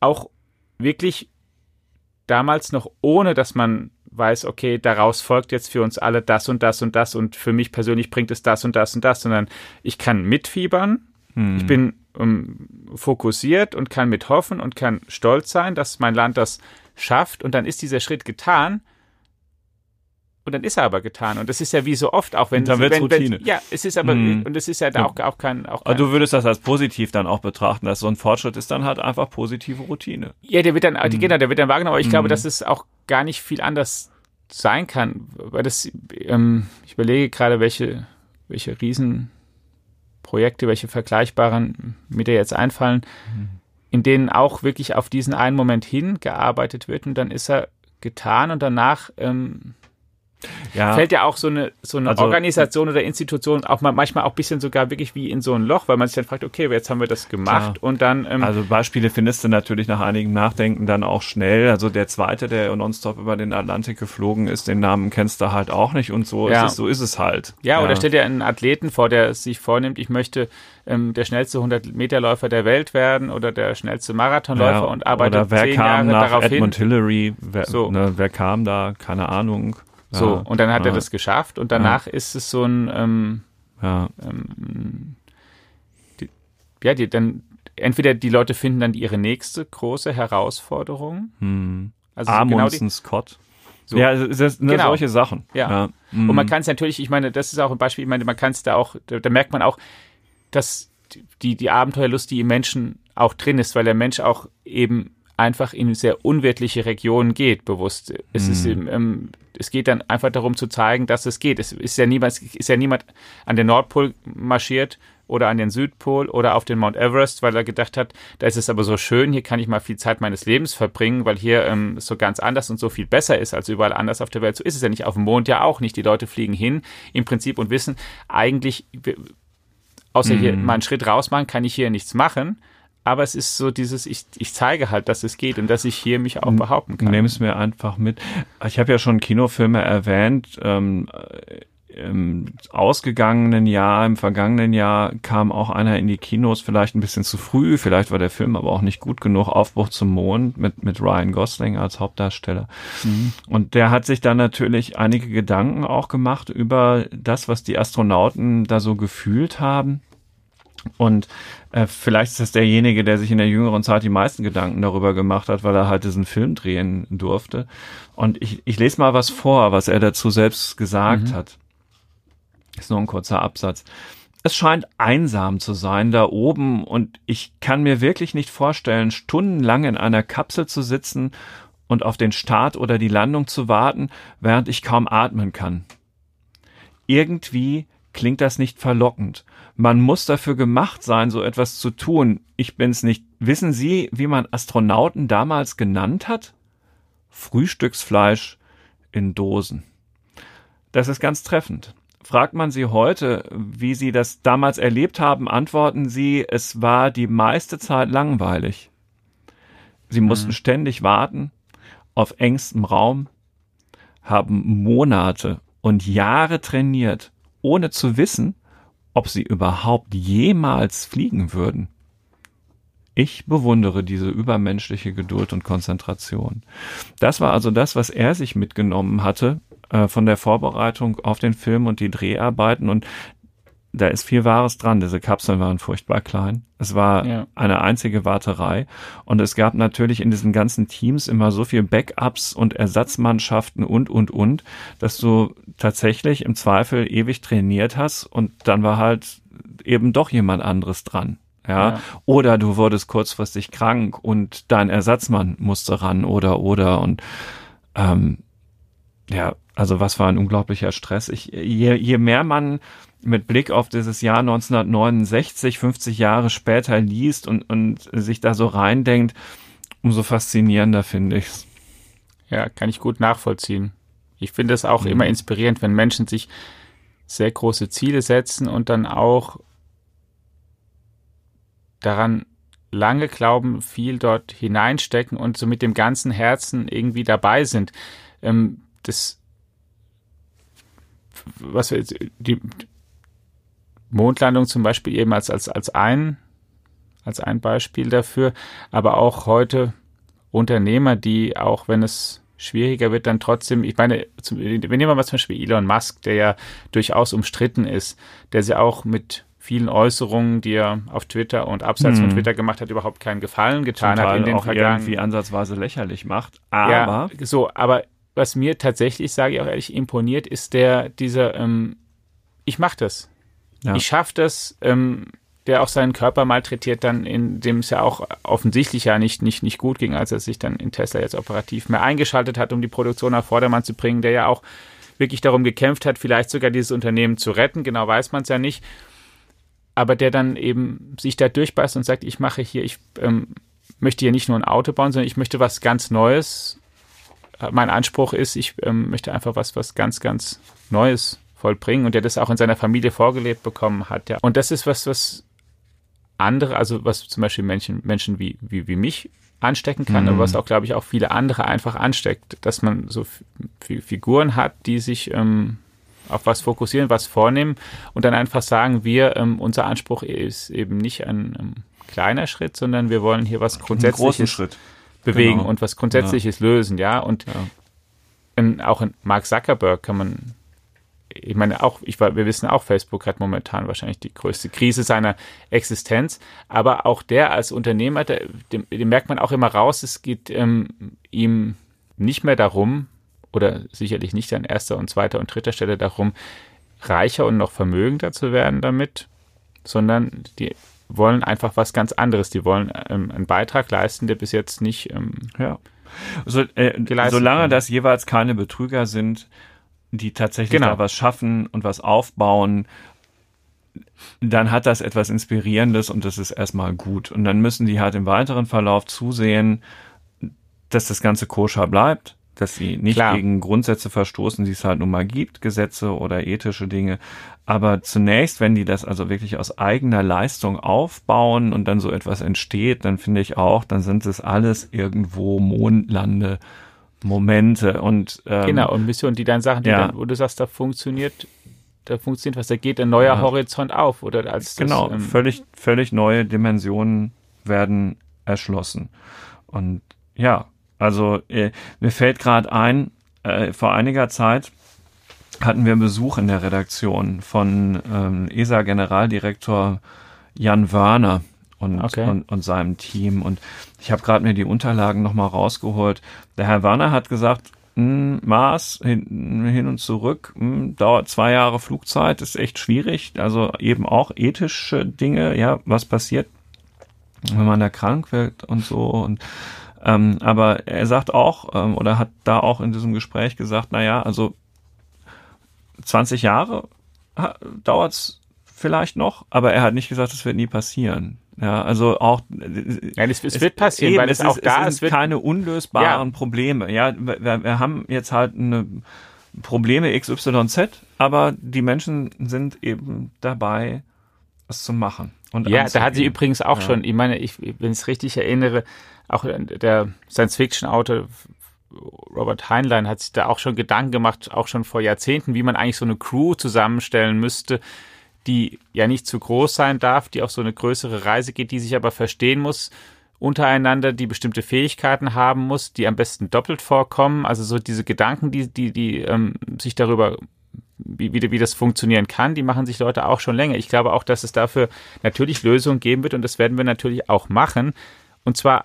auch wirklich damals noch ohne, dass man weiß, okay, daraus folgt jetzt für uns alle das und das und das und für mich persönlich bringt es das und das und das, sondern ich kann mitfiebern, hm. ich bin um, fokussiert und kann mithoffen und kann stolz sein, dass mein Land das schafft und dann ist dieser Schritt getan und dann ist er aber getan. Und das ist ja wie so oft, auch wenn. dann wird Routine. Wenn, ja, es ist aber, mhm. und es ist ja da auch, auch kein, auch kein. Aber du würdest das als positiv dann auch betrachten, dass so ein Fortschritt ist dann halt einfach positive Routine. Ja, der wird dann, mhm. genau, der wird dann wahrgenommen, aber ich mhm. glaube, dass es auch gar nicht viel anders sein kann, weil das, ähm, ich überlege gerade, welche, welche Riesenprojekte, welche vergleichbaren mir da jetzt einfallen, mhm. in denen auch wirklich auf diesen einen Moment hingearbeitet wird und dann ist er getan und danach, ähm, ja. fällt ja auch so eine, so eine also, Organisation oder Institution auch mal, manchmal auch ein bisschen sogar wirklich wie in so ein Loch, weil man sich dann fragt, okay, jetzt haben wir das gemacht ja. und dann. Ähm, also Beispiele findest du natürlich nach einigem Nachdenken dann auch schnell. Also der zweite, der nonstop über den Atlantik geflogen ist, den Namen kennst du halt auch nicht und so ja. ist es, so ist es halt. Ja, ja. oder stell dir einen Athleten vor, der sich vornimmt, ich möchte ähm, der schnellste 100 Meter Läufer der Welt werden oder der schnellste Marathonläufer und arbeitet oder wer zehn kam Jahre nach darauf Edmund hin. Hillary, wer, so. ne, wer kam da, keine Ahnung. So, und dann hat ja. er das geschafft und danach ja. ist es so ein, ähm, ja. Ähm, die, ja, die, dann entweder die Leute finden dann ihre nächste große Herausforderung. Hm. Also Amundsen genau Scott. So. Ja, das, das, ne, genau. solche Sachen. Ja. ja. Mhm. Und man kann es natürlich, ich meine, das ist auch ein Beispiel, ich meine, man kann es da auch, da, da, merkt man auch, dass die, die Abenteuerlust, die im Menschen auch drin ist, weil der Mensch auch eben einfach in sehr unwirtliche Regionen geht, bewusst. Es mhm. ist ähm, es geht dann einfach darum zu zeigen, dass es geht. Es ist ja niemand, ist ja niemand an den Nordpol marschiert oder an den Südpol oder auf den Mount Everest, weil er gedacht hat, da ist es aber so schön, hier kann ich mal viel Zeit meines Lebens verbringen, weil hier ähm, so ganz anders und so viel besser ist als überall anders auf der Welt. So ist es ja nicht. Auf dem Mond ja auch nicht. Die Leute fliegen hin im Prinzip und wissen, eigentlich, außer hier mhm. mal einen Schritt raus machen, kann ich hier nichts machen aber es ist so dieses, ich, ich zeige halt, dass es geht und dass ich hier mich auch behaupten kann. Nimm es mir einfach mit. Ich habe ja schon Kinofilme erwähnt. Ähm, im ausgegangenen Jahr, im vergangenen Jahr kam auch einer in die Kinos, vielleicht ein bisschen zu früh, vielleicht war der Film aber auch nicht gut genug, Aufbruch zum Mond mit, mit Ryan Gosling als Hauptdarsteller. Mhm. Und der hat sich dann natürlich einige Gedanken auch gemacht über das, was die Astronauten da so gefühlt haben und äh, vielleicht ist das derjenige, der sich in der jüngeren Zeit die meisten Gedanken darüber gemacht hat, weil er halt diesen Film drehen durfte. Und ich, ich lese mal was vor, was er dazu selbst gesagt mhm. hat. Ist nur ein kurzer Absatz. Es scheint einsam zu sein da oben und ich kann mir wirklich nicht vorstellen, stundenlang in einer Kapsel zu sitzen und auf den Start oder die Landung zu warten, während ich kaum atmen kann. Irgendwie klingt das nicht verlockend. Man muss dafür gemacht sein, so etwas zu tun. Ich bin's nicht. Wissen Sie, wie man Astronauten damals genannt hat? Frühstücksfleisch in Dosen. Das ist ganz treffend. Fragt man Sie heute, wie Sie das damals erlebt haben, antworten Sie, es war die meiste Zeit langweilig. Sie mussten mhm. ständig warten, auf engstem Raum, haben Monate und Jahre trainiert, ohne zu wissen, ob sie überhaupt jemals fliegen würden. Ich bewundere diese übermenschliche Geduld und Konzentration. Das war also das, was er sich mitgenommen hatte äh, von der Vorbereitung auf den Film und die Dreharbeiten. Und da ist viel Wahres dran. Diese Kapseln waren furchtbar klein. Es war ja. eine einzige Warterei. Und es gab natürlich in diesen ganzen Teams immer so viel Backups und Ersatzmannschaften und, und, und, dass du tatsächlich im Zweifel ewig trainiert hast und dann war halt eben doch jemand anderes dran. Ja? ja. Oder du wurdest kurzfristig krank und dein Ersatzmann musste ran oder oder und ähm, ja, also was war ein unglaublicher Stress. Ich, je, je mehr man mit Blick auf dieses Jahr 1969, 50 Jahre später liest und, und sich da so reindenkt, umso faszinierender finde ich's. Ja, kann ich gut nachvollziehen. Ich finde es auch mhm. immer inspirierend, wenn Menschen sich sehr große Ziele setzen und dann auch daran lange glauben, viel dort hineinstecken und so mit dem ganzen Herzen irgendwie dabei sind. Ähm, das, was wir jetzt, die Mondlandung zum Beispiel eben als, als, als ein, als ein Beispiel dafür, aber auch heute Unternehmer, die auch wenn es schwieriger wird, dann trotzdem, ich meine, wir nehmen mal zum Beispiel Elon Musk, der ja durchaus umstritten ist, der sie auch mit vielen Äußerungen, die er auf Twitter und abseits hm. von Twitter gemacht hat, überhaupt keinen Gefallen getan Zum hat in den auch vergangenen irgendwie ansatzweise lächerlich macht. Aber ja, so, aber was mir tatsächlich, sage ich auch ehrlich, imponiert, ist der dieser ähm, ich mach das. Ja. Ich schaff das, ähm, der auch seinen Körper malträtiert, dann in dem es ja auch offensichtlich ja nicht, nicht, nicht gut ging, als er sich dann in Tesla jetzt operativ mehr eingeschaltet hat, um die Produktion auf Vordermann zu bringen, der ja auch wirklich darum gekämpft hat, vielleicht sogar dieses Unternehmen zu retten, genau weiß man es ja nicht aber der dann eben sich da durchbeißt und sagt, ich mache hier, ich ähm, möchte hier nicht nur ein Auto bauen, sondern ich möchte was ganz Neues. Mein Anspruch ist, ich ähm, möchte einfach was, was ganz, ganz Neues vollbringen und der das auch in seiner Familie vorgelebt bekommen hat. Ja. Und das ist was, was andere, also was zum Beispiel Menschen, Menschen wie, wie, wie mich anstecken kann, mhm. aber was auch, glaube ich, auch viele andere einfach ansteckt, dass man so Figuren hat, die sich ähm, auf was fokussieren, was vornehmen und dann einfach sagen, wir, ähm, unser Anspruch ist eben nicht ein ähm, kleiner Schritt, sondern wir wollen hier was Grundsätzliches bewegen genau. und was Grundsätzliches ja. lösen, ja. Und ja. In, auch in Mark Zuckerberg kann man, ich meine, auch, ich, wir wissen auch, Facebook hat momentan wahrscheinlich die größte Krise seiner Existenz, aber auch der als Unternehmer, der, dem, dem merkt man auch immer raus, es geht ähm, ihm nicht mehr darum, oder sicherlich nicht an erster und zweiter und dritter Stelle darum, reicher und noch vermögender zu werden damit, sondern die wollen einfach was ganz anderes. Die wollen ähm, einen Beitrag leisten, der bis jetzt nicht ähm, ja. So, äh, solange das jeweils keine Betrüger sind, die tatsächlich genau. da was schaffen und was aufbauen, dann hat das etwas Inspirierendes und das ist erstmal gut. Und dann müssen die halt im weiteren Verlauf zusehen, dass das Ganze koscher bleibt, dass sie nicht Klar. gegen Grundsätze verstoßen, die es halt nun mal gibt, Gesetze oder ethische Dinge. Aber zunächst, wenn die das also wirklich aus eigener Leistung aufbauen und dann so etwas entsteht, dann finde ich auch, dann sind es alles irgendwo Mondlande. Momente und ähm, genau und Missionen, die dann Sachen, die ja. dann, wo du sagst, da funktioniert, da funktioniert was, da geht ein neuer ja. Horizont auf oder als genau das, ähm, völlig völlig neue Dimensionen werden erschlossen und ja also äh, mir fällt gerade ein, äh, vor einiger Zeit hatten wir Besuch in der Redaktion von ähm, ESA-Generaldirektor Jan Wörner und, okay. und, und seinem Team. Und ich habe gerade mir die Unterlagen nochmal rausgeholt. Der Herr Werner hat gesagt, hm, Mars hin, hin und zurück, mh, hm, dauert zwei Jahre Flugzeit, ist echt schwierig. Also eben auch ethische Dinge, ja, was passiert, wenn man da krank wird und so. Und ähm, aber er sagt auch, ähm, oder hat da auch in diesem Gespräch gesagt, naja, also 20 Jahre dauert es vielleicht noch, aber er hat nicht gesagt, es wird nie passieren. Ja, also auch ja, es, es, wird passieren, eben, weil es, es auch ist, da es sind keine unlösbaren ja. Probleme. Ja, wir, wir, haben jetzt halt eine Probleme XYZ, aber die Menschen sind eben dabei, es zu machen. Und ja, da hat sie übrigens auch ja. schon, ich meine, ich, wenn ich es richtig erinnere, auch der Science-Fiction-Autor Robert Heinlein hat sich da auch schon Gedanken gemacht, auch schon vor Jahrzehnten, wie man eigentlich so eine Crew zusammenstellen müsste, die ja nicht zu groß sein darf, die auf so eine größere Reise geht, die sich aber verstehen muss untereinander, die bestimmte Fähigkeiten haben muss, die am besten doppelt vorkommen. Also so diese Gedanken, die, die, die ähm, sich darüber wie, wie, wie das funktionieren kann, die machen sich Leute auch schon länger. Ich glaube auch, dass es dafür natürlich Lösungen geben wird und das werden wir natürlich auch machen. Und zwar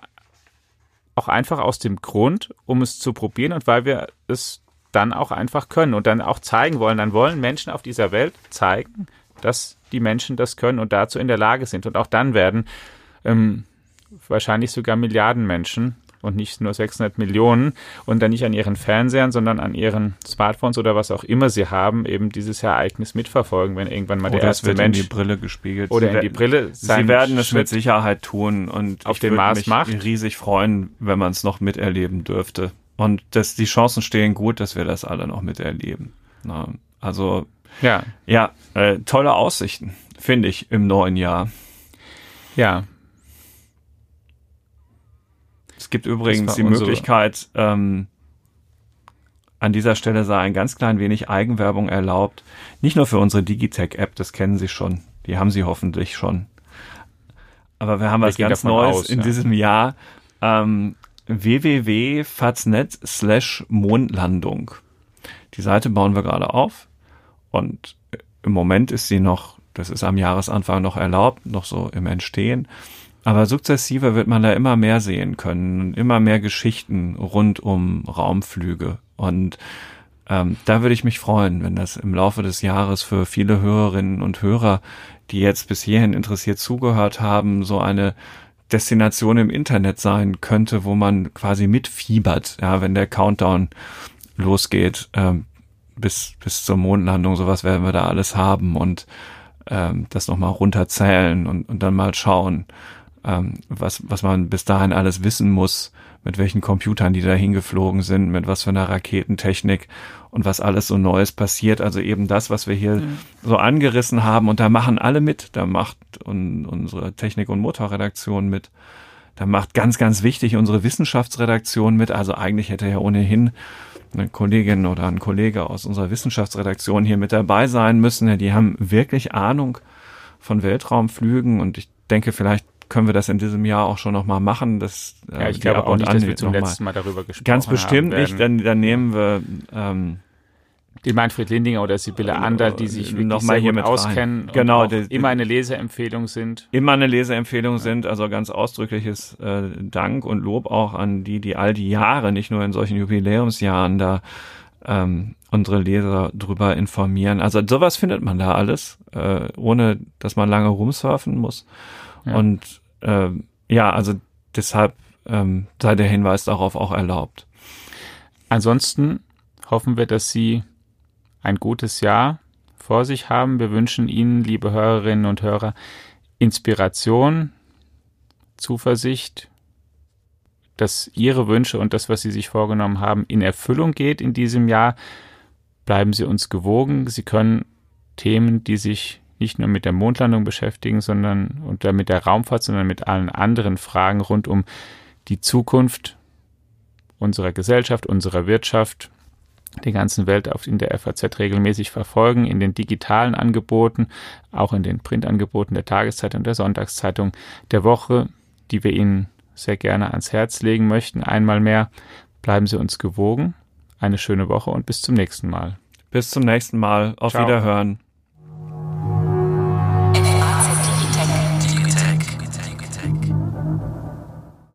auch einfach aus dem Grund, um es zu probieren und weil wir es dann auch einfach können und dann auch zeigen wollen. Dann wollen Menschen auf dieser Welt zeigen, dass die Menschen das können und dazu in der Lage sind. Und auch dann werden ähm, wahrscheinlich sogar Milliarden Menschen und nicht nur 600 Millionen und dann nicht an ihren Fernsehern, sondern an ihren Smartphones oder was auch immer sie haben, eben dieses Ereignis mitverfolgen, wenn irgendwann mal oder der erste Mensch in die Brille gespiegelt. Oder in die Brille. Sie werden es mit Sicherheit tun und auf den Mars mich macht. riesig freuen, wenn man es noch miterleben dürfte. Und dass die Chancen stehen gut, dass wir das alle noch miterleben. Na, also ja, ja äh, tolle Aussichten, finde ich, im neuen Jahr. Ja. Es gibt übrigens die Möglichkeit, ähm, an dieser Stelle sei ein ganz klein wenig Eigenwerbung erlaubt. Nicht nur für unsere Digitech-App, das kennen Sie schon. Die haben Sie hoffentlich schon. Aber wir haben wir was ganz Neues aus, in ja. diesem Jahr. Ähm, www.faznet slash Mondlandung. Die Seite bauen wir gerade auf. Und im Moment ist sie noch, das ist am Jahresanfang noch erlaubt, noch so im Entstehen. Aber sukzessive wird man da immer mehr sehen können, immer mehr Geschichten rund um Raumflüge. Und ähm, da würde ich mich freuen, wenn das im Laufe des Jahres für viele Hörerinnen und Hörer, die jetzt bis hierhin interessiert zugehört haben, so eine Destination im Internet sein könnte, wo man quasi mitfiebert, ja, wenn der Countdown losgeht, ähm, bis, bis zur Mondlandung, sowas werden wir da alles haben und ähm, das nochmal runterzählen und, und dann mal schauen, ähm, was, was man bis dahin alles wissen muss, mit welchen Computern die da hingeflogen sind, mit was für einer Raketentechnik und was alles so Neues passiert. Also eben das, was wir hier mhm. so angerissen haben. Und da machen alle mit. Da macht un, unsere Technik- und Motorredaktion mit. Da macht ganz, ganz wichtig unsere Wissenschaftsredaktion mit. Also eigentlich hätte ja ohnehin eine Kollegin oder ein Kollege aus unserer Wissenschaftsredaktion hier mit dabei sein müssen. Die haben wirklich Ahnung von Weltraumflügen und ich denke, vielleicht können wir das in diesem Jahr auch schon nochmal machen. Das, ja, äh, ich glaube auch nicht, dass wir zum letzten Mal darüber gesprochen haben. Ganz bestimmt nicht, dann, dann nehmen wir ähm, die Manfred Lindinger oder Sibylle Ander, die sich wirklich noch mal hier mit auskennen genau, die, immer eine Leseempfehlung sind. Immer eine Leseempfehlung ja. sind, also ganz ausdrückliches äh, Dank und Lob auch an die, die all die Jahre, nicht nur in solchen Jubiläumsjahren da ähm, unsere Leser drüber informieren. Also sowas findet man da alles, äh, ohne dass man lange rumsurfen muss. Ja. Und äh, ja, also deshalb ähm, sei der Hinweis darauf auch erlaubt. Ansonsten hoffen wir, dass Sie ein gutes Jahr vor sich haben. Wir wünschen Ihnen, liebe Hörerinnen und Hörer, Inspiration, Zuversicht, dass Ihre Wünsche und das, was Sie sich vorgenommen haben, in Erfüllung geht in diesem Jahr. Bleiben Sie uns gewogen. Sie können Themen, die sich nicht nur mit der Mondlandung beschäftigen, sondern und mit der Raumfahrt, sondern mit allen anderen Fragen rund um die Zukunft unserer Gesellschaft, unserer Wirtschaft, der ganzen Welt auf, in der FAZ regelmäßig verfolgen, in den digitalen Angeboten, auch in den Printangeboten der Tageszeitung, der Sonntagszeitung der Woche, die wir Ihnen sehr gerne ans Herz legen möchten. Einmal mehr bleiben Sie uns gewogen. Eine schöne Woche und bis zum nächsten Mal. Bis zum nächsten Mal. Auf Ciao. Wiederhören.